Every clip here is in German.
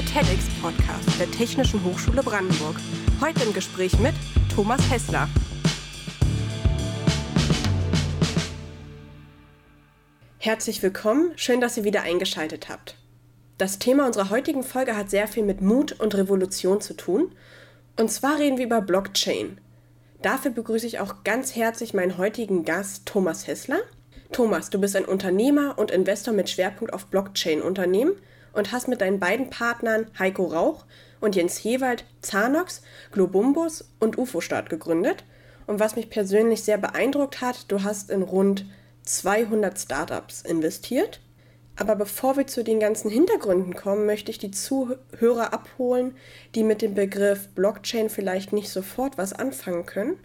der TEDx-Podcast der Technischen Hochschule Brandenburg. Heute im Gespräch mit Thomas Hessler. Herzlich willkommen, schön, dass ihr wieder eingeschaltet habt. Das Thema unserer heutigen Folge hat sehr viel mit Mut und Revolution zu tun. Und zwar reden wir über Blockchain. Dafür begrüße ich auch ganz herzlich meinen heutigen Gast Thomas Hessler. Thomas, du bist ein Unternehmer und Investor mit Schwerpunkt auf Blockchain-Unternehmen und hast mit deinen beiden Partnern Heiko Rauch und Jens Hewald Zanox, Globumbus und UFO-Start gegründet. Und was mich persönlich sehr beeindruckt hat, du hast in rund 200 Startups investiert. Aber bevor wir zu den ganzen Hintergründen kommen, möchte ich die Zuhörer abholen, die mit dem Begriff Blockchain vielleicht nicht sofort was anfangen können.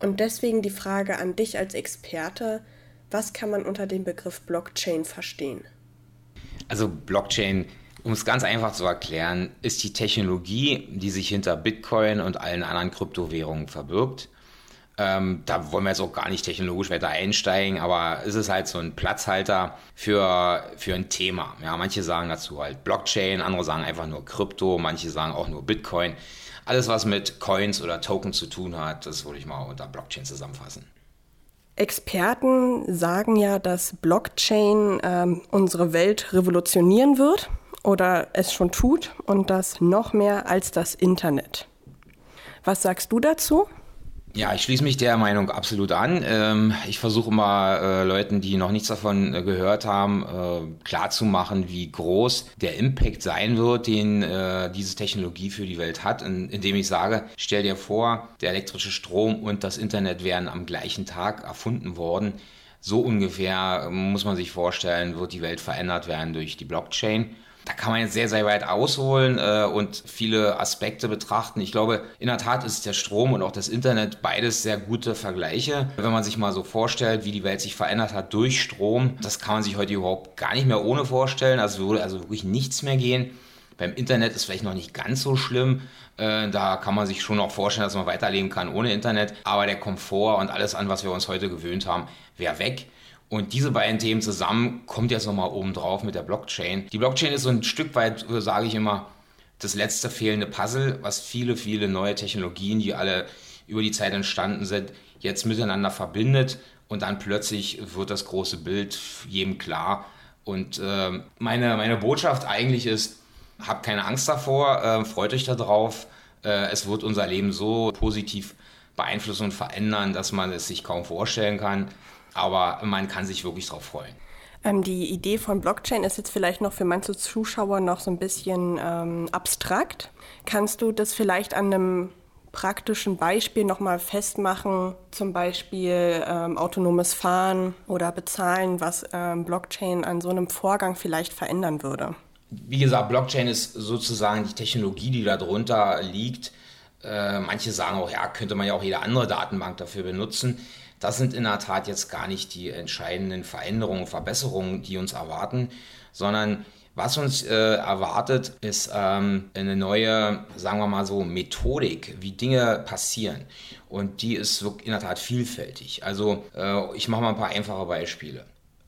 Und deswegen die Frage an dich als Experte, was kann man unter dem Begriff Blockchain verstehen? Also Blockchain, um es ganz einfach zu erklären, ist die Technologie, die sich hinter Bitcoin und allen anderen Kryptowährungen verbirgt. Ähm, da wollen wir jetzt auch gar nicht technologisch weiter einsteigen, aber es ist halt so ein Platzhalter für, für ein Thema. Ja, manche sagen dazu halt Blockchain, andere sagen einfach nur Krypto, manche sagen auch nur Bitcoin. Alles, was mit Coins oder Tokens zu tun hat, das würde ich mal unter Blockchain zusammenfassen. Experten sagen ja, dass Blockchain ähm, unsere Welt revolutionieren wird oder es schon tut und das noch mehr als das Internet. Was sagst du dazu? Ja, ich schließe mich der Meinung absolut an. Ähm, ich versuche immer äh, Leuten, die noch nichts davon äh, gehört haben, äh, klarzumachen, wie groß der Impact sein wird, den diese Technologie für die Welt hat, indem ich sage, stell dir vor, der elektrische Strom und das Internet wären am gleichen Tag erfunden worden. So ungefähr muss man sich vorstellen, wird die Welt verändert werden durch die Blockchain. Da kann man jetzt sehr, sehr weit ausholen äh, und viele Aspekte betrachten. Ich glaube, in der Tat ist der Strom und auch das Internet beides sehr gute Vergleiche. Wenn man sich mal so vorstellt, wie die Welt sich verändert hat durch Strom, das kann man sich heute überhaupt gar nicht mehr ohne vorstellen. Also würde also wirklich nichts mehr gehen. Beim Internet ist vielleicht noch nicht ganz so schlimm. Äh, da kann man sich schon auch vorstellen, dass man weiterleben kann ohne Internet. Aber der Komfort und alles an, was wir uns heute gewöhnt haben, wäre weg. Und diese beiden Themen zusammen kommt jetzt nochmal oben drauf mit der Blockchain. Die Blockchain ist so ein Stück weit, sage ich immer, das letzte fehlende Puzzle, was viele, viele neue Technologien, die alle über die Zeit entstanden sind, jetzt miteinander verbindet. Und dann plötzlich wird das große Bild jedem klar. Und äh, meine, meine Botschaft eigentlich ist, habt keine Angst davor, äh, freut euch darauf. Äh, es wird unser Leben so positiv beeinflussen und verändern, dass man es sich kaum vorstellen kann aber man kann sich wirklich darauf freuen. Ähm, die Idee von Blockchain ist jetzt vielleicht noch für manche Zuschauer noch so ein bisschen ähm, abstrakt. Kannst du das vielleicht an einem praktischen Beispiel nochmal festmachen, zum Beispiel ähm, autonomes Fahren oder Bezahlen, was ähm, Blockchain an so einem Vorgang vielleicht verändern würde? Wie gesagt, Blockchain ist sozusagen die Technologie, die darunter liegt. Äh, manche sagen auch, ja, könnte man ja auch jede andere Datenbank dafür benutzen. Das sind in der Tat jetzt gar nicht die entscheidenden Veränderungen, Verbesserungen, die uns erwarten, sondern was uns äh, erwartet, ist ähm, eine neue, sagen wir mal so, Methodik, wie Dinge passieren. Und die ist in der Tat vielfältig. Also äh, ich mache mal ein paar einfache Beispiele.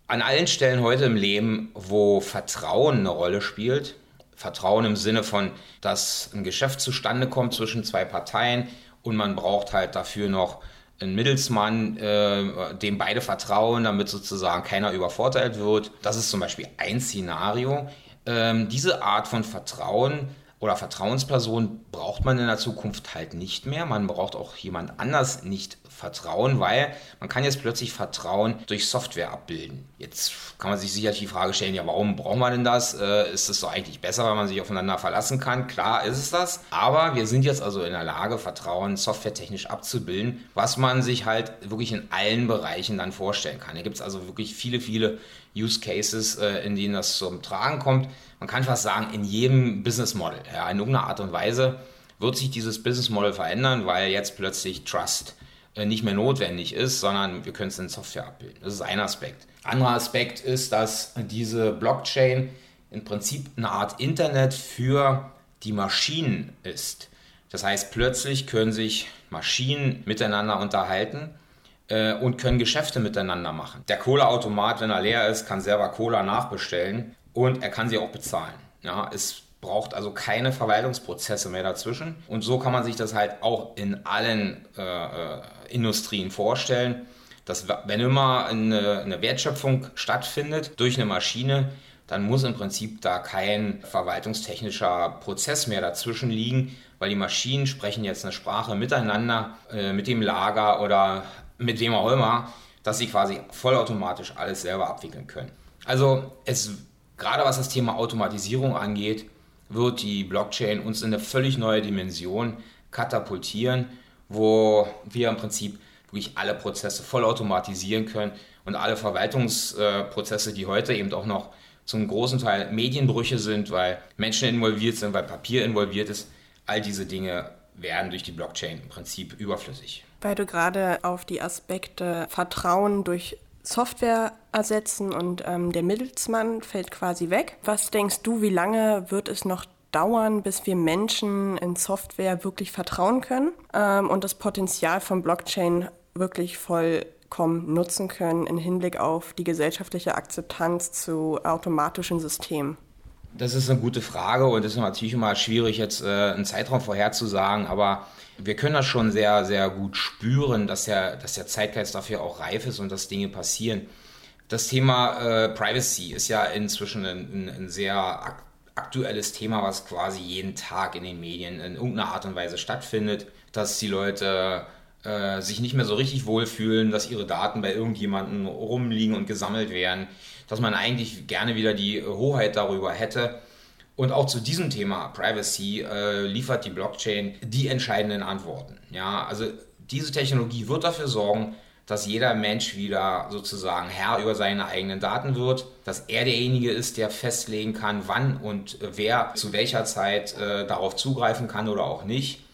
An allen Stellen heute im Leben, wo Vertrauen eine Rolle spielt, Vertrauen im Sinne von, dass ein Geschäft zustande kommt zwischen zwei Parteien und man braucht halt dafür noch ein Mittelsmann, äh, dem beide vertrauen, damit sozusagen keiner übervorteilt wird. Das ist zum Beispiel ein Szenario. Ähm, diese Art von Vertrauen oder Vertrauensperson braucht man in der Zukunft halt nicht mehr. Man braucht auch jemand anders nicht vertrauen, weil man kann jetzt plötzlich Vertrauen durch Software abbilden. Jetzt kann man sich sicherlich die Frage stellen, ja, warum braucht man denn das? Äh, ist es doch eigentlich besser, wenn man sich aufeinander verlassen kann? Klar ist es das, aber wir sind jetzt also in der Lage, Vertrauen softwaretechnisch abzubilden, was man sich halt wirklich in allen Bereichen dann vorstellen kann. Hier gibt es also wirklich viele, viele Use Cases, äh, in denen das zum Tragen kommt. Man kann fast sagen, in jedem Business Model, ja, in irgendeiner Art und Weise wird sich dieses Business Model verändern, weil jetzt plötzlich Trust nicht mehr notwendig ist, sondern wir können es in Software abbilden. Das ist ein Aspekt. Anderer Aspekt ist, dass diese Blockchain im Prinzip eine Art Internet für die Maschinen ist. Das heißt, plötzlich können sich Maschinen miteinander unterhalten äh, und können Geschäfte miteinander machen. Der Cola-Automat, wenn er leer ist, kann selber Cola nachbestellen und er kann sie auch bezahlen. Ja, ist braucht also keine Verwaltungsprozesse mehr dazwischen. Und so kann man sich das halt auch in allen äh, äh Industrien vorstellen, dass wenn immer eine, eine Wertschöpfung stattfindet durch eine Maschine, dann muss im Prinzip da kein verwaltungstechnischer Prozess mehr dazwischen liegen, weil die Maschinen sprechen jetzt eine Sprache miteinander, äh, mit dem Lager oder mit wem auch immer, dass sie quasi vollautomatisch alles selber abwickeln können. Also es gerade was das Thema Automatisierung angeht, wird die Blockchain uns in eine völlig neue Dimension katapultieren, wo wir im Prinzip wirklich alle Prozesse vollautomatisieren können und alle Verwaltungsprozesse, die heute eben auch noch zum großen Teil Medienbrüche sind, weil Menschen involviert sind, weil Papier involviert ist, all diese Dinge werden durch die Blockchain im Prinzip überflüssig. Weil du gerade auf die Aspekte Vertrauen durch Software ersetzen und ähm, der Mittelsmann fällt quasi weg. Was denkst du, wie lange wird es noch dauern, bis wir Menschen in Software wirklich vertrauen können ähm, und das Potenzial von Blockchain wirklich vollkommen nutzen können im Hinblick auf die gesellschaftliche Akzeptanz zu automatischen Systemen? Das ist eine gute Frage und es ist natürlich immer schwierig, jetzt äh, einen Zeitraum vorherzusagen, aber wir können das schon sehr, sehr gut spüren, dass der, dass der Zeitgeist dafür auch reif ist und dass Dinge passieren. Das Thema äh, Privacy ist ja inzwischen ein, ein, sehr ak aktuelles Thema, was quasi jeden Tag in den Medien in irgendeiner Art und Weise stattfindet, dass die Leute äh, sich nicht mehr so richtig wohlfühlen, dass ihre Daten bei irgendjemandem rumliegen und gesammelt werden, dass man eigentlich gerne wieder die Hoheit darüber hätte. Und auch zu diesem Thema Privacy äh, liefert die Blockchain die entscheidenden Antworten. Ja, also diese Technologie wird dafür sorgen, dass jeder Mensch wieder sozusagen Herr über seine eigenen Daten wird, dass er derjenige ist, der festlegen kann, wann und wer zu welcher Zeit äh, darauf zugreifen kann oder auch nicht.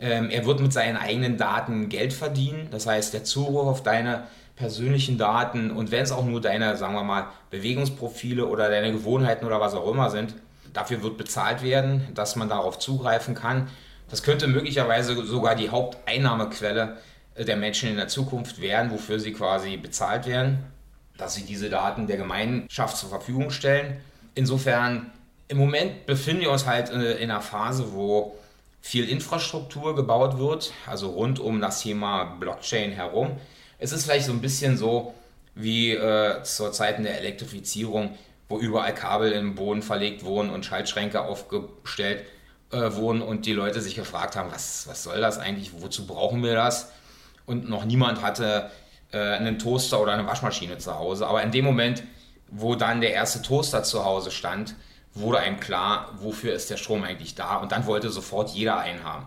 Ähm, er wird mit seinen eigenen Daten Geld verdienen, das heißt der Zugriff auf deine persönlichen Daten und wenn es auch nur deine, sagen wir mal, Bewegungsprofile oder deine Gewohnheiten oder was auch immer sind, dafür wird bezahlt werden, dass man darauf zugreifen kann. Das könnte möglicherweise sogar die Haupteinnahmequelle äh, der Menschen in der Zukunft werden, wofür sie quasi bezahlt werden, dass sie diese Daten der Gemeinschaft zur Verfügung stellen. Insofern, im Moment befinden wir uns halt äh, in einer Phase, wo viel Infrastruktur gebaut wird, also rund um das Thema Blockchain herum. Es ist vielleicht so ein bisschen so wie äh, zur Zeiten der Elektrifizierung, wo überall Kabel im Boden verlegt wurden und Schaltschränke aufgestellt äh, wurden und die Leute sich gefragt haben, was, was soll das eigentlich, wozu brauchen wir das? Und noch niemand hatte äh, einen Toaster oder eine Waschmaschine zu Hause. Aber in dem Moment, wo dann der erste Toaster zu Hause stand, wurde einem klar, wofür ist der Strom eigentlich da und dann wollte sofort jeder einen haben.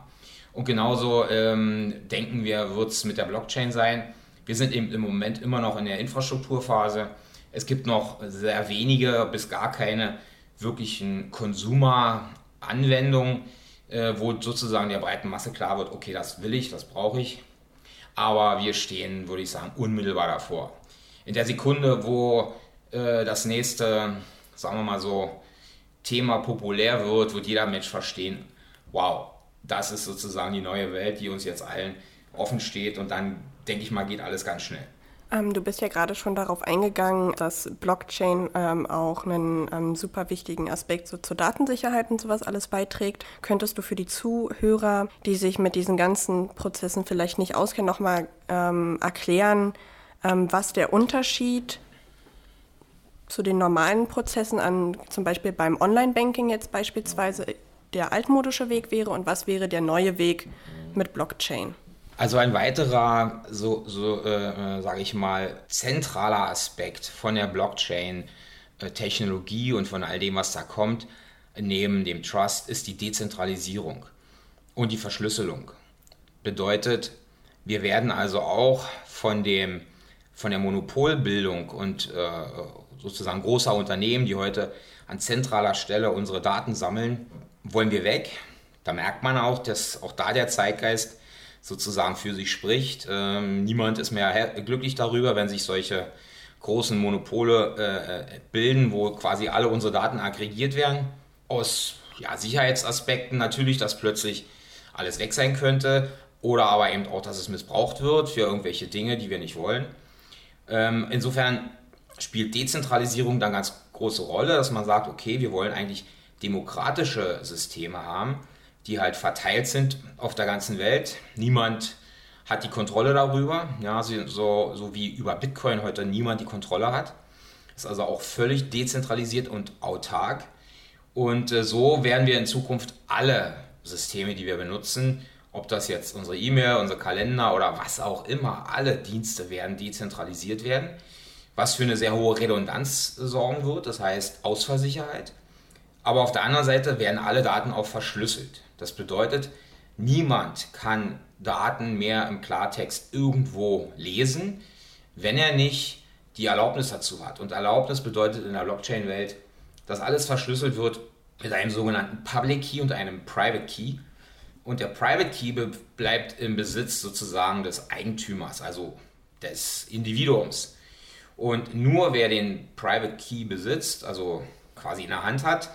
Und genauso ähm, denken wir, wird es mit der Blockchain sein. Wir sind eben im Moment immer noch in der Infrastrukturphase. Es gibt noch sehr wenige bis gar keine wirklichen Konsumer-Anwendungen, äh, wo sozusagen der breiten Masse klar wird, okay, das will ich, das brauche ich. Aber wir stehen, würde ich sagen, unmittelbar davor. In der Sekunde, wo äh, das nächste, sagen wir mal so, Thema populär wird, wird jeder Mensch verstehen, wow, das ist sozusagen die neue Welt, die uns jetzt allen offen steht und dann denke ich mal, geht alles ganz schnell. Ähm, du bist ja gerade schon darauf eingegangen, dass Blockchain ähm, auch einen ähm, super wichtigen Aspekt so zur Datensicherheit und sowas alles beiträgt. Könntest du für die Zuhörer, die sich mit diesen ganzen Prozessen vielleicht nicht auskennen, nochmal ähm, erklären, ähm, was der Unterschied zu den normalen Prozessen an zum Beispiel beim Online-Banking jetzt beispielsweise der altmodische Weg wäre und was wäre der neue Weg mit Blockchain? Also ein weiterer, so, so äh, äh sage ich mal, zentraler Aspekt von der Blockchain-Technologie und von all dem, was da kommt, neben dem Trust, ist die Dezentralisierung und die Verschlüsselung. Bedeutet, wir werden also auch von, dem, von der Monopolbildung und äh, sozusagen großer Unternehmen, die heute an zentraler Stelle unsere Daten sammeln, wollen wir weg. Da merkt man auch, dass auch da der Zeitgeist sozusagen für sich spricht. Ähm, niemand ist mehr glücklich darüber, wenn sich solche großen Monopole äh, bilden, wo quasi alle unsere Daten aggregiert werden. Aus ja, Sicherheitsaspekten natürlich, dass plötzlich alles weg sein könnte oder aber eben auch, dass es missbraucht wird für irgendwelche Dinge, die wir nicht wollen. Ähm, insofern spielt Dezentralisierung dann ganz große Rolle, dass man sagt, okay, wir wollen eigentlich demokratische Systeme haben, die halt verteilt sind auf der ganzen Welt. Niemand hat die Kontrolle darüber, ja, so, so wie über Bitcoin heute niemand die Kontrolle hat. Ist also auch völlig dezentralisiert und autark. Und äh, so werden wir in Zukunft alle Systeme, die wir benutzen, ob das jetzt unsere E-Mail, unser Kalender oder was auch immer, alle Dienste werden dezentralisiert werden, was für eine sehr hohe Redundanz sorgen wird, das heißt Ausfallsicherheit. Aber auf der anderen Seite werden alle Daten auch verschlüsselt. Das bedeutet, niemand kann Daten mehr im Klartext irgendwo lesen, wenn er nicht die Erlaubnis dazu hat. Und Erlaubnis bedeutet in der Blockchain-Welt, dass alles verschlüsselt wird mit einem sogenannten Public Key und einem Private Key. Und der Private Key bleibt im Besitz sozusagen des Eigentümers, also des Individuums. Und nur wer den Private Key besitzt, also quasi in der Hand hat,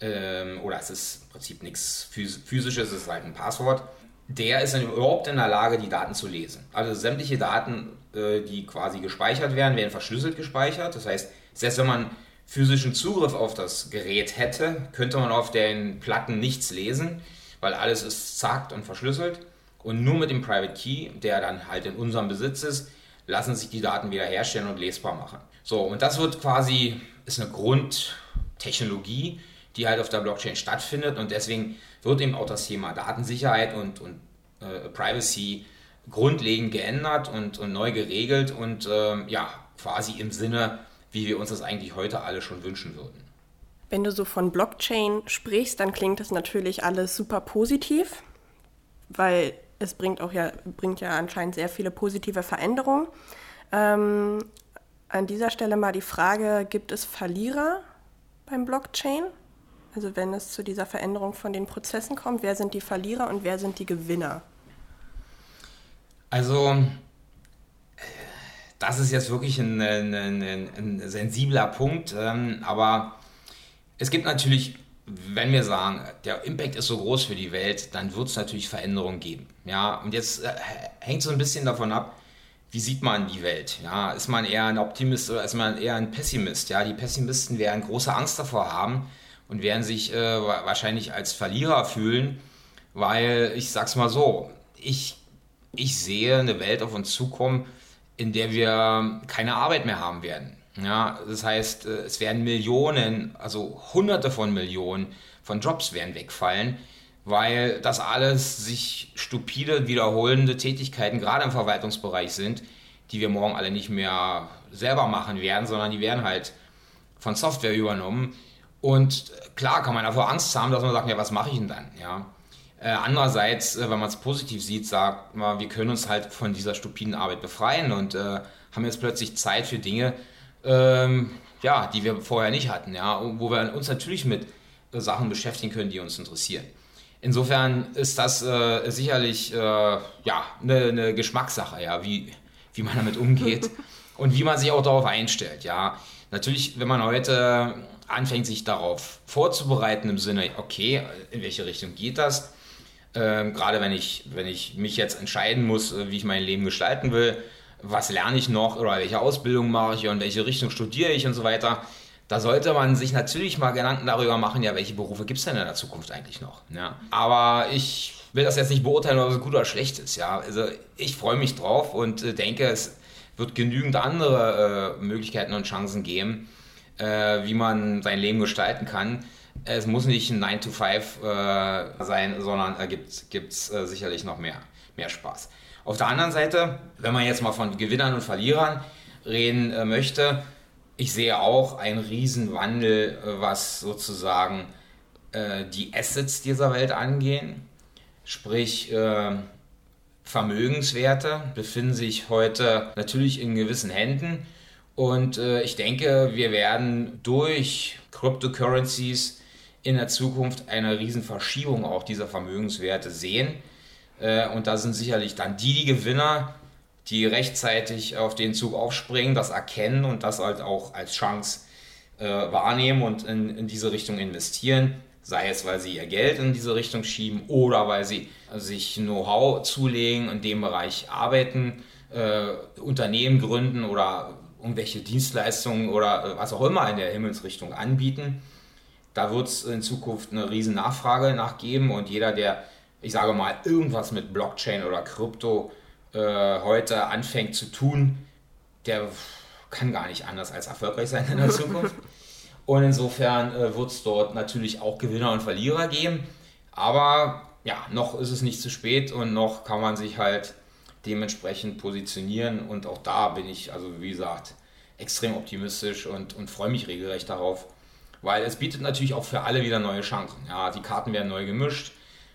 ähm, oder es ist im Prinzip nichts physisches, es ist halt ein Passwort, der ist dann überhaupt in der Lage, die Daten zu lesen. Also sämtliche Daten, äh, die quasi gespeichert werden, werden verschlüsselt gespeichert. Das heißt, selbst wenn man physischen Zugriff auf das Gerät hätte, könnte man auf den Platten nichts lesen, weil alles ist zackt und verschlüsselt. Und nur mit dem Private Key, der dann halt in unserem Besitz ist, lassen sich die Daten wieder herstellen und lesbar machen. So, und das wird quasi, ist eine Grundtechnologie, die halt auf der Blockchain stattfindet und deswegen wird eben auch das Thema Datensicherheit und, und äh, Privacy grundlegend geändert und, und neu geregelt und ähm, ja, quasi im Sinne, wie wir uns das eigentlich heute alle schon wünschen würden. Wenn du so von Blockchain sprichst, dann klingt das natürlich alles super positiv, weil es bringt auch ja, bringt ja anscheinend sehr viele positive Veränderungen. Ähm, an dieser Stelle mal die Frage, gibt es Verlierer beim Blockchain? Also wenn es zu dieser Veränderung von den Prozessen kommt, wer sind die Verlierer und wer sind die Gewinner? Also das ist jetzt wirklich ein, ein, ein, ein sensibler Punkt, ähm, aber es gibt natürlich, wenn wir sagen, der Impact ist so groß für die Welt, dann wird es natürlich Veränderungen geben. Ja, und jetzt äh, hängt so ein bisschen davon ab, wie sieht man die Welt? Ja, ist man eher ein Optimist oder ist man eher ein Pessimist? Ja, die Pessimisten werden große Angst davor haben, und werden sich äh, wahrscheinlich als Verlierer fühlen, weil ich sag's mal so, ich, ich sehe eine Welt auf uns zukommen, in der wir keine Arbeit mehr haben werden. Ja, das heißt, äh, es werden Millionen, also Hunderte von Millionen von Jobs werden wegfallen, weil das alles sich stupide wiederholende Tätigkeiten gerade im Verwaltungsbereich sind, die wir morgen alle nicht mehr selber machen werden, sondern die werden halt von Software übernommen, und klar kann man davor Angst haben, dass man sagt, ja, was mache ich denn dann? Ja. Äh, andererseits, äh, wenn man es positiv sieht, sagt man, wir können uns halt von dieser stupiden Arbeit befreien und äh, haben jetzt plötzlich Zeit für Dinge, ähm, ja, die wir vorher nicht hatten, ja, wo wir uns natürlich mit äh, Sachen beschäftigen können, die uns interessieren. Insofern ist das sicherlich ja, eine, eine Geschmackssache, ja, wie, wie man damit umgeht und wie man sich auch darauf einstellt. Ja. Natürlich, wenn man heute anfängt, sich darauf vorzubereiten im Sinne, okay, in welche Richtung geht das? Ähm, gerade wenn ich, wenn ich mich jetzt entscheiden muss, äh, wie ich mein Leben gestalten will, was lerne ich noch oder welche Ausbildung mache ich und welche Richtung studiere ich und so weiter. Da sollte man sich natürlich mal Gedanken darüber machen, ja, welche Berufe gibt es denn in der Zukunft eigentlich noch? Ja. Aber ich will das jetzt nicht beurteilen, ob es gut oder schlecht ist. Ja. Also ich freue mich drauf und äh, denke, es wird genügend andere äh, Möglichkeiten und Chancen geben, äh, wie man sein Leben gestalten kann. Es muss nicht ein 9 to 5 äh, sein, sondern äh, gibt es äh, sicherlich noch mehr, mehr Spaß. Auf der anderen Seite, wenn man jetzt mal von Gewinnern und Verlierern reden äh, möchte, ich sehe auch einen Riesenwandel, äh, was sozusagen äh, die Assets dieser Welt angehen. Sprich, Vermögenswerte befinden sich heute natürlich in gewissen Händen und äh, ich denke, wir werden durch Cryptocurrencies in der Zukunft eine Riesenverschiebung auch dieser Vermögenswerte sehen. Äh, und da sind sicherlich dann die, die Gewinner, die rechtzeitig auf den Zug aufspringen, das erkennen und das halt auch als Chance äh, wahrnehmen und in, in diese Richtung investieren. Sei es, weil sie ihr Geld in diese Richtung schieben oder weil sie sich Know-how zulegen, in dem Bereich arbeiten, äh, Unternehmen gründen oder irgendwelche Dienstleistungen oder äh, was auch immer in der Himmelsrichtung anbieten. Da wird es in Zukunft eine riesen Nachfrage nachgeben und jeder, der, ich sage mal, irgendwas mit Blockchain oder Krypto äh, heute anfängt zu tun, der kann gar nicht anders als erfolgreich sein in der Zukunft. Und insofern äh, wird es dort natürlich auch Gewinner und Verlierer geben. Aber ja, noch ist es nicht zu spät und noch kann man sich halt dementsprechend positionieren. Und auch da bin ich, also wie gesagt, extrem optimistisch und, und freue mich regelrecht darauf, weil es bietet natürlich auch für alle wieder neue Chancen. Ja, die Karten werden neu gemischt,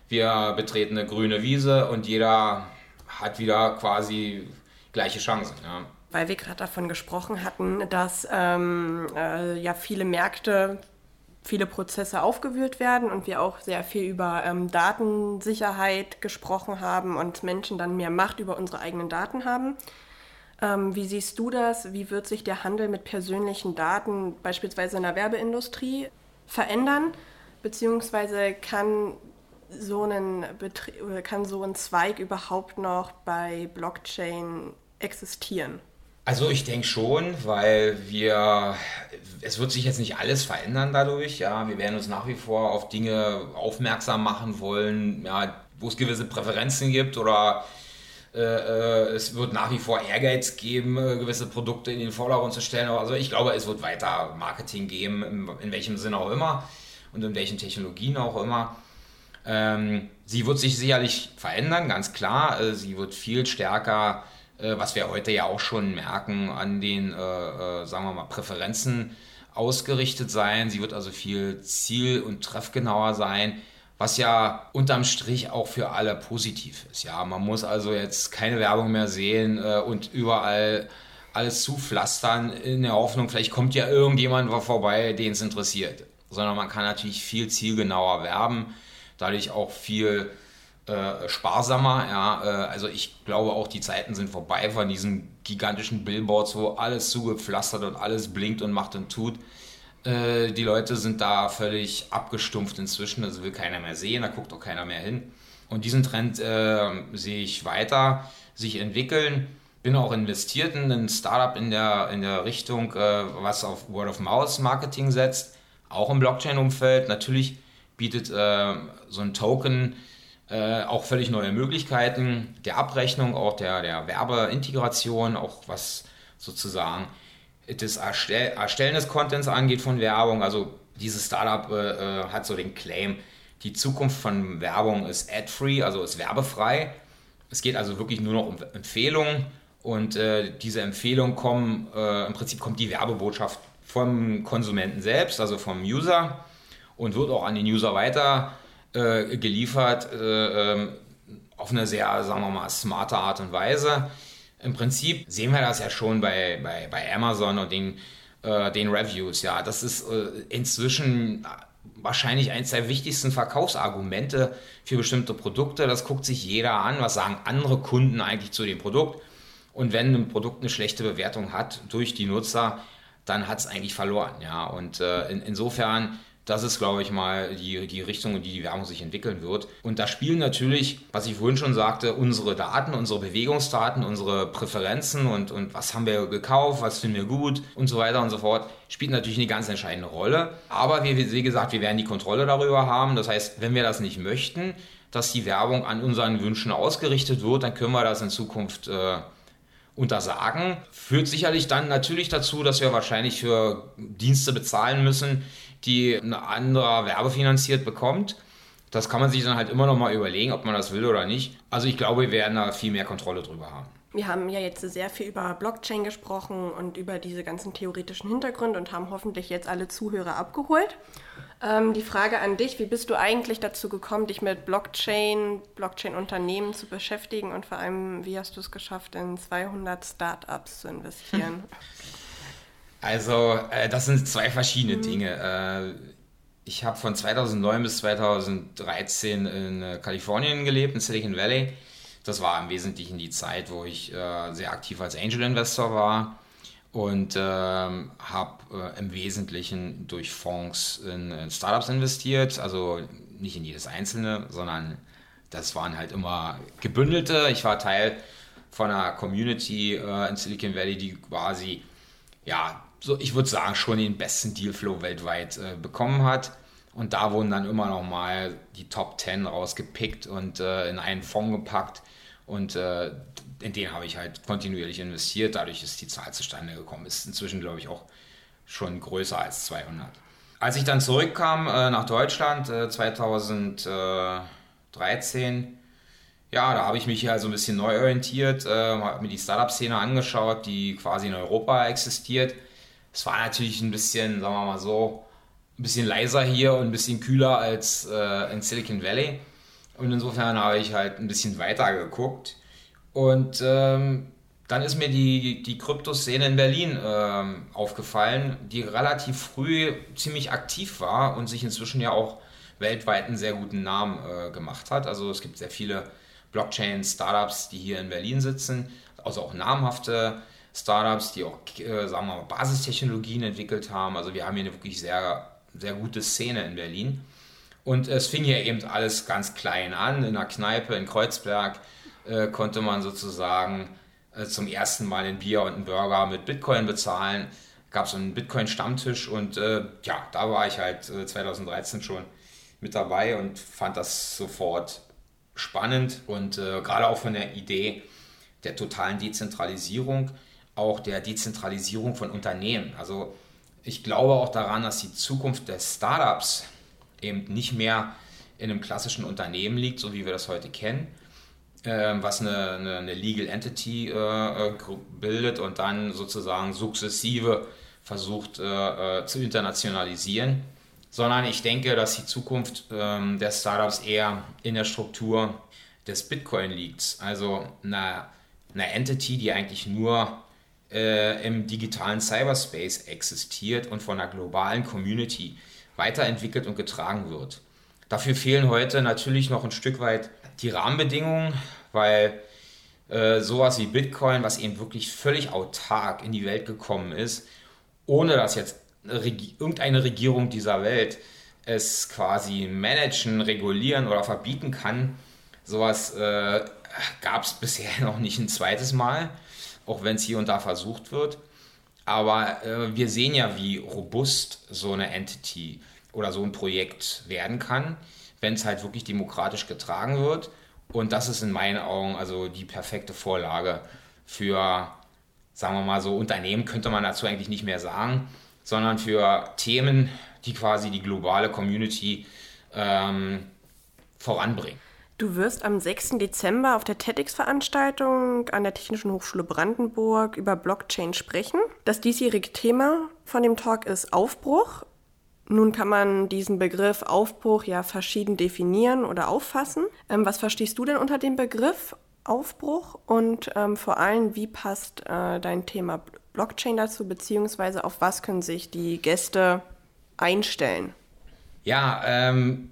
wir betreten eine grüne Wiese und jeder hat wieder quasi gleiche Chancen. Ja. Weil wir gerade davon gesprochen hatten, dass ähm, äh, ja viele Märkte viele Prozesse aufgewühlt werden und wir auch sehr viel über ähm, Datensicherheit gesprochen haben und Menschen dann mehr Macht über unsere eigenen Daten haben. Ähm, wie siehst du das? Wie wird sich der Handel mit persönlichen Daten beispielsweise in der Werbeindustrie verändern? Beziehungsweise kann so ein, Betrie kann so ein Zweig überhaupt noch bei Blockchain existieren? Also ich denke schon, weil wir, es wird sich jetzt nicht alles verändern dadurch, ja, wir werden uns nach wie vor auf Dinge aufmerksam machen wollen, ja, wo es gewisse Präferenzen gibt oder äh, äh, es wird nach wie vor Ehrgeiz geben, äh, gewisse Produkte in den Vordergrund zu stellen. Also ich glaube, es wird weiter Marketing geben, in, welchem Sinne auch immer und in welchen Technologien auch immer. Ähm, sie wird sich sicherlich verändern, ganz klar. Äh, sie wird viel stärker was wir heute ja auch schon merken, an den, äh, äh, sagen wir mal, Präferenzen ausgerichtet sein. Sie wird also viel ziel- und treffgenauer sein, was ja unterm Strich auch für alle positiv ist. Ja, man muss also jetzt keine Werbung mehr sehen äh, und überall alles zupflastern in der Hoffnung, vielleicht kommt ja irgendjemand vorbei, den es interessiert. Sondern man kann natürlich viel zielgenauer werben, dadurch auch viel äh, sparsamer. Ja, äh, also ich glaube auch, die Zeiten sind vorbei von diesen gigantischen Billboards, wo alles zugepflastert und alles blinkt und macht und tut. Äh, die Leute sind da völlig abgestumpft inzwischen, also will keiner mehr sehen, da guckt auch keiner mehr hin. Und diesen Trend äh, sehe ich weiter sich entwickeln. Bin auch investiert in ein Startup in der, in der Richtung, äh, was auf Word-of-Mouse-Marketing setzt, auch im Blockchain-Umfeld. Natürlich bietet so ein Token äh, auch völlig neue Möglichkeiten der Abrechnung, auch der, der Werbeintegration, auch was sozusagen das Erstell Erstellen des Contents angeht von Werbung. Also dieses Startup äh, äh, hat so den Claim, die Zukunft von Werbung ist ad-free, also ist werbefrei. Es geht also wirklich nur noch um Empfehlungen und äh, diese Empfehlungen kommen, äh, im Prinzip kommt die Werbebotschaft vom Konsumenten selbst, also vom User und wird auch an den User weiter äh, geliefert äh, ähm, auf eine sehr, sagen wir mal, smarte Art und Weise. Im Prinzip sehen wir das ja schon bei, bei, bei Amazon und den, äh, den Reviews. Ja, das ist äh, inzwischen wahrscheinlich eines der wichtigsten Verkaufsargumente für bestimmte Produkte. Das guckt sich jeder an. Was sagen andere Kunden eigentlich zu dem Produkt? Und wenn ein Produkt eine schlechte Bewertung hat durch die Nutzer, dann hat es eigentlich verloren. Ja, und äh, in, insofern das ist, glaube ich, mal die, die Richtung, in die die Werbung sich entwickeln wird. Und da spielen natürlich, was ich vorhin schon sagte, unsere Daten, unsere Bewegungsdaten, unsere Präferenzen und, und was haben wir gekauft, was finden wir gut und so weiter und so fort, spielt natürlich eine ganz entscheidende Rolle. Aber wie, wie gesagt, wir werden die Kontrolle darüber haben. Das heißt, wenn wir das nicht möchten, dass die Werbung an unseren Wünschen ausgerichtet wird, dann können wir das in Zukunft äh, untersagen. Führt sicherlich dann natürlich dazu, dass wir wahrscheinlich für Dienste bezahlen müssen, die ein anderer werbefinanziert bekommt. Das kann man sich dann halt immer noch mal überlegen, ob man das will oder nicht. Also ich glaube, wir werden da viel mehr Kontrolle drüber haben. Wir haben ja jetzt sehr viel über Blockchain gesprochen und über diese ganzen theoretischen Hintergründe und haben hoffentlich jetzt alle Zuhörer abgeholt. Ähm, die Frage an dich, wie bist du eigentlich dazu gekommen, dich mit Blockchain, Blockchain-Unternehmen zu beschäftigen und vor allem, wie hast du es geschafft, in 200 Startups zu investieren? Also, äh, das sind zwei verschiedene mhm. Dinge. Äh, ich habe von 2009 bis 2013 in äh, Kalifornien gelebt, in Silicon Valley. Das war im Wesentlichen die Zeit, wo ich äh, sehr aktiv als Angel Investor war und ähm, habe äh, im Wesentlichen durch Fonds in, in, Startups investiert. Also nicht in jedes einzelne, sondern das waren halt immer gebündelte. Ich war Teil von einer Community äh, in Silicon Valley, die quasi ja so, ich würde sagen, schon den besten Dealflow weltweit äh, bekommen hat. Und da wurden dann immer noch mal die Top 10 rausgepickt und äh, in einen Fonds gepackt. Und äh, in den habe ich halt kontinuierlich investiert. Dadurch ist die Zahl zustande gekommen. Ist inzwischen, glaube ich, auch schon größer als 200. Als ich dann zurückkam äh, nach Deutschland 2013, äh, ja, da habe ich mich hier also ein bisschen neu orientiert, äh, habe mir die Startup-Szene angeschaut, die quasi in Europa existiert. Es war natürlich ein bisschen, sagen wir mal so, ein bisschen leiser hier und ein bisschen kühler als äh, in Silicon Valley. Und insofern habe ich halt ein bisschen weiter geguckt. Und ähm, dann ist mir die, die Kryptoszene in Berlin ähm, aufgefallen, die relativ früh ziemlich aktiv war und sich inzwischen ja auch weltweit einen sehr guten Namen äh, gemacht hat. Also es gibt sehr viele Blockchain-Startups, die hier in Berlin sitzen, also auch namhafte Startups, die auch, äh, sagen wir mal, Basistechnologien entwickelt haben. Also wir haben hier eine wirklich sehr sehr gute Szene in Berlin. Und es fing hier eben alles ganz klein an. In einer Kneipe in Kreuzberg äh, konnte man sozusagen äh, zum ersten Mal ein Bier und einen Burger mit Bitcoin bezahlen. Gab so einen Bitcoin-Stammtisch und äh, ja, da war ich halt 2013 äh, schon mit dabei und fand das sofort spannend und äh, gerade auch von der Idee der totalen Dezentralisierung, auch der Dezentralisierung von Unternehmen. Also ich glaube auch daran, dass die Zukunft des Startups eben nicht mehr in einem klassischen Unternehmen liegt, so wie wir das heute kennen, äh, was eine, eine, eine, Legal Entity äh, äh, bildet und dann sozusagen sukzessive versucht äh, zu internationalisieren, sondern ich denke, dass die Zukunft ähm, der Startups eher in der Struktur des Bitcoin liegt. Also eine, eine Entity, die eigentlich nur äh, im digitalen Cyberspace existiert und von einer globalen Community weiterentwickelt und getragen wird. Dafür fehlen heute natürlich noch ein Stück weit die Rahmenbedingungen, weil äh, sowas wie Bitcoin, was eben wirklich völlig autark in die Welt gekommen ist, ohne dass jetzt Regi irgendeine Regierung dieser Welt es quasi managen, regulieren oder verbieten kann, sowas äh, gab es bisher noch nicht ein zweites Mal auch wenn es hier und da versucht wird. Aber äh, wir sehen ja, wie robust so eine Entity oder so ein Projekt werden kann, wenn es halt wirklich demokratisch getragen wird. Und das ist in meinen Augen also die perfekte Vorlage für, sagen wir mal so, Unternehmen könnte man dazu eigentlich nicht mehr sagen, sondern für Themen, die quasi die globale Community ähm, voranbringen. Du wirst am 6. Dezember auf der TEDx-Veranstaltung an der Technischen Hochschule Brandenburg über Blockchain sprechen. Das diesjährige Thema von dem Talk ist Aufbruch. Nun kann man diesen Begriff Aufbruch ja verschieden definieren oder auffassen. Ähm, was verstehst du denn unter dem Begriff Aufbruch und ähm, vor allem, wie passt äh, dein Thema Blockchain dazu, beziehungsweise auf was können sich die Gäste einstellen? Ja, ähm,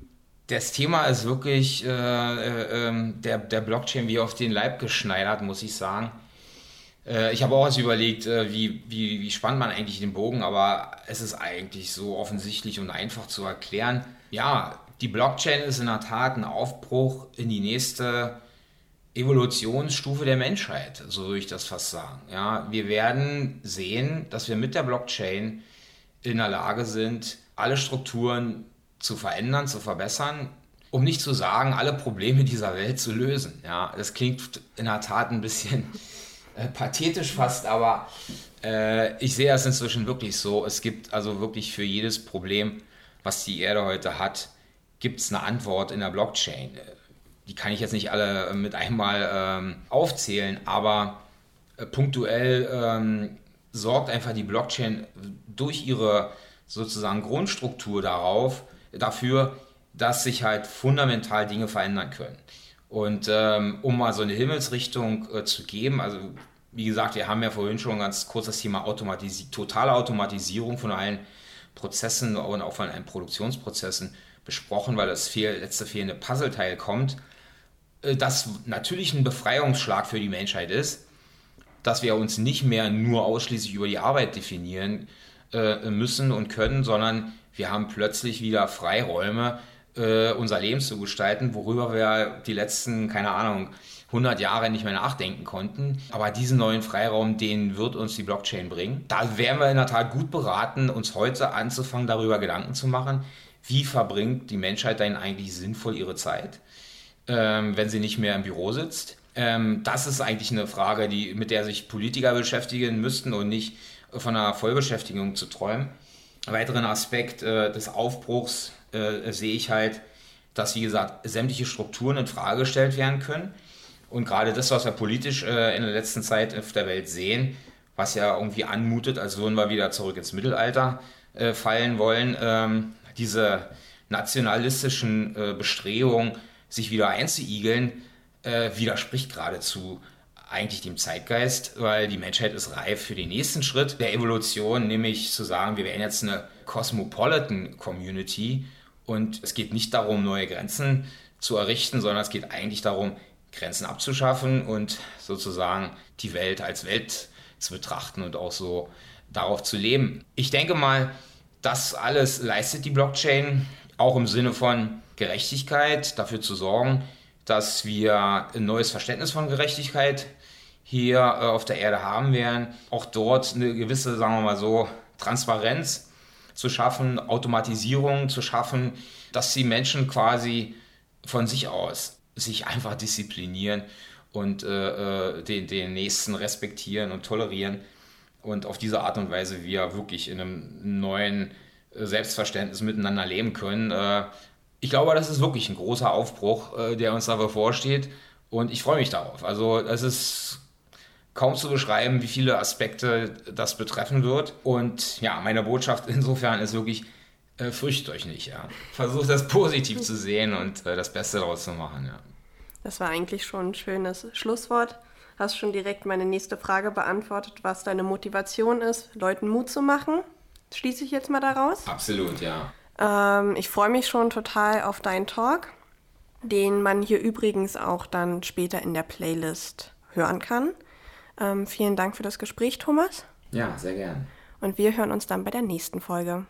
das Thema ist wirklich äh, äh, ähm, der, der Blockchain wie auf den Leib geschneidert, muss ich sagen. Äh, ich habe auch erst überlegt, äh, wie, wie, wie spannt man eigentlich den Bogen, aber es ist eigentlich so offensichtlich und einfach zu erklären. Ja, die Blockchain ist in der Tat ein Aufbruch in die nächste Evolutionsstufe der Menschheit, so würde ich das fast sagen. Ja, wir werden sehen, dass wir mit der Blockchain in der Lage sind, alle Strukturen zu verändern, zu verbessern, um nicht zu sagen, alle Probleme dieser Welt zu lösen. Ja, das klingt in der Tat ein bisschen äh, pathetisch fast, aber äh, ich sehe es inzwischen wirklich so. Es gibt also wirklich für jedes Problem, was die Erde heute hat, gibt es eine Antwort in der Blockchain. Die kann ich jetzt nicht alle mit einmal ähm, aufzählen, aber äh, punktuell ähm, sorgt einfach die Blockchain durch ihre sozusagen Grundstruktur darauf, dafür, dass sich halt fundamental Dinge verändern können. Und ähm, um mal so eine Himmelsrichtung äh, zu geben, also wie gesagt, wir haben ja vorhin schon ganz kurz das Thema Automatisi totale Automatisierung von allen Prozessen und auch von allen Produktionsprozessen besprochen, weil das fehl, letzte fehlende Puzzleteil kommt, äh, das natürlich ein Befreiungsschlag für die Menschheit ist, dass wir uns nicht mehr nur ausschließlich über die Arbeit definieren äh, müssen und können, sondern wir haben plötzlich wieder Freiräume, äh, unser Leben zu gestalten, worüber wir die letzten, keine Ahnung, 100 Jahre nicht mehr nachdenken konnten. Aber diesen neuen Freiraum, den wird uns die Blockchain bringen. Da wären wir in der Tat gut beraten, uns heute anzufangen, darüber Gedanken zu machen, wie verbringt die Menschheit denn eigentlich sinnvoll ihre Zeit, ähm, wenn sie nicht mehr im Büro sitzt. Ähm, das ist eigentlich eine Frage, die, mit der sich Politiker beschäftigen müssten und nicht von einer Vollbeschäftigung zu träumen. Weiteren Aspekt äh, des Aufbruchs äh, sehe ich halt, dass, wie gesagt, sämtliche Strukturen in Frage gestellt werden können. Und gerade das, was wir politisch äh, in der letzten Zeit auf der Welt sehen, was ja irgendwie anmutet, als würden wir wieder zurück ins Mittelalter äh, fallen wollen, ähm, diese nationalistischen äh, Bestrebungen, sich wieder einzuigeln, äh, widerspricht geradezu eigentlich dem Zeitgeist, weil die Menschheit ist reif für den nächsten Schritt der Evolution, nämlich zu sagen, wir werden jetzt eine Cosmopolitan Community und es geht nicht darum, neue Grenzen zu errichten, sondern es geht eigentlich darum, Grenzen abzuschaffen und sozusagen die Welt als Welt zu betrachten und auch so darauf zu leben. Ich denke mal, das alles leistet die Blockchain auch im Sinne von Gerechtigkeit, dafür zu sorgen, dass wir ein neues Verständnis von Gerechtigkeit hier äh, auf der Erde haben werden. Auch dort eine gewisse, sagen wir mal so, Transparenz zu schaffen, Automatisierung zu schaffen, dass die Menschen quasi von sich aus sich einfach disziplinieren und äh, äh, den, den Nächsten respektieren und tolerieren und auf diese Art und Weise wir wirklich in einem neuen äh, Selbstverständnis miteinander leben können. Äh, ich glaube, das ist wirklich ein großer Aufbruch, der uns da bevorsteht und ich freue mich darauf. Also es ist kaum zu beschreiben, wie viele Aspekte das betreffen wird. Und ja, meine Botschaft insofern ist wirklich, äh, fürchtet euch nicht. Ja. Versucht das positiv zu sehen und äh, das Beste daraus zu machen. Ja. Das war eigentlich schon ein schönes Schlusswort. Hast schon direkt meine nächste Frage beantwortet, was deine Motivation ist, Leuten Mut zu machen. Schließe ich jetzt mal daraus? Absolut, ja. Ähm, ich freue mich schon total auf deinen Talk, den man hier übrigens auch dann später in der Playlist hören kann. Ähm, vielen Dank für das Gespräch, Thomas. Ja, sehr gern. Und wir hören uns dann bei der nächsten Folge.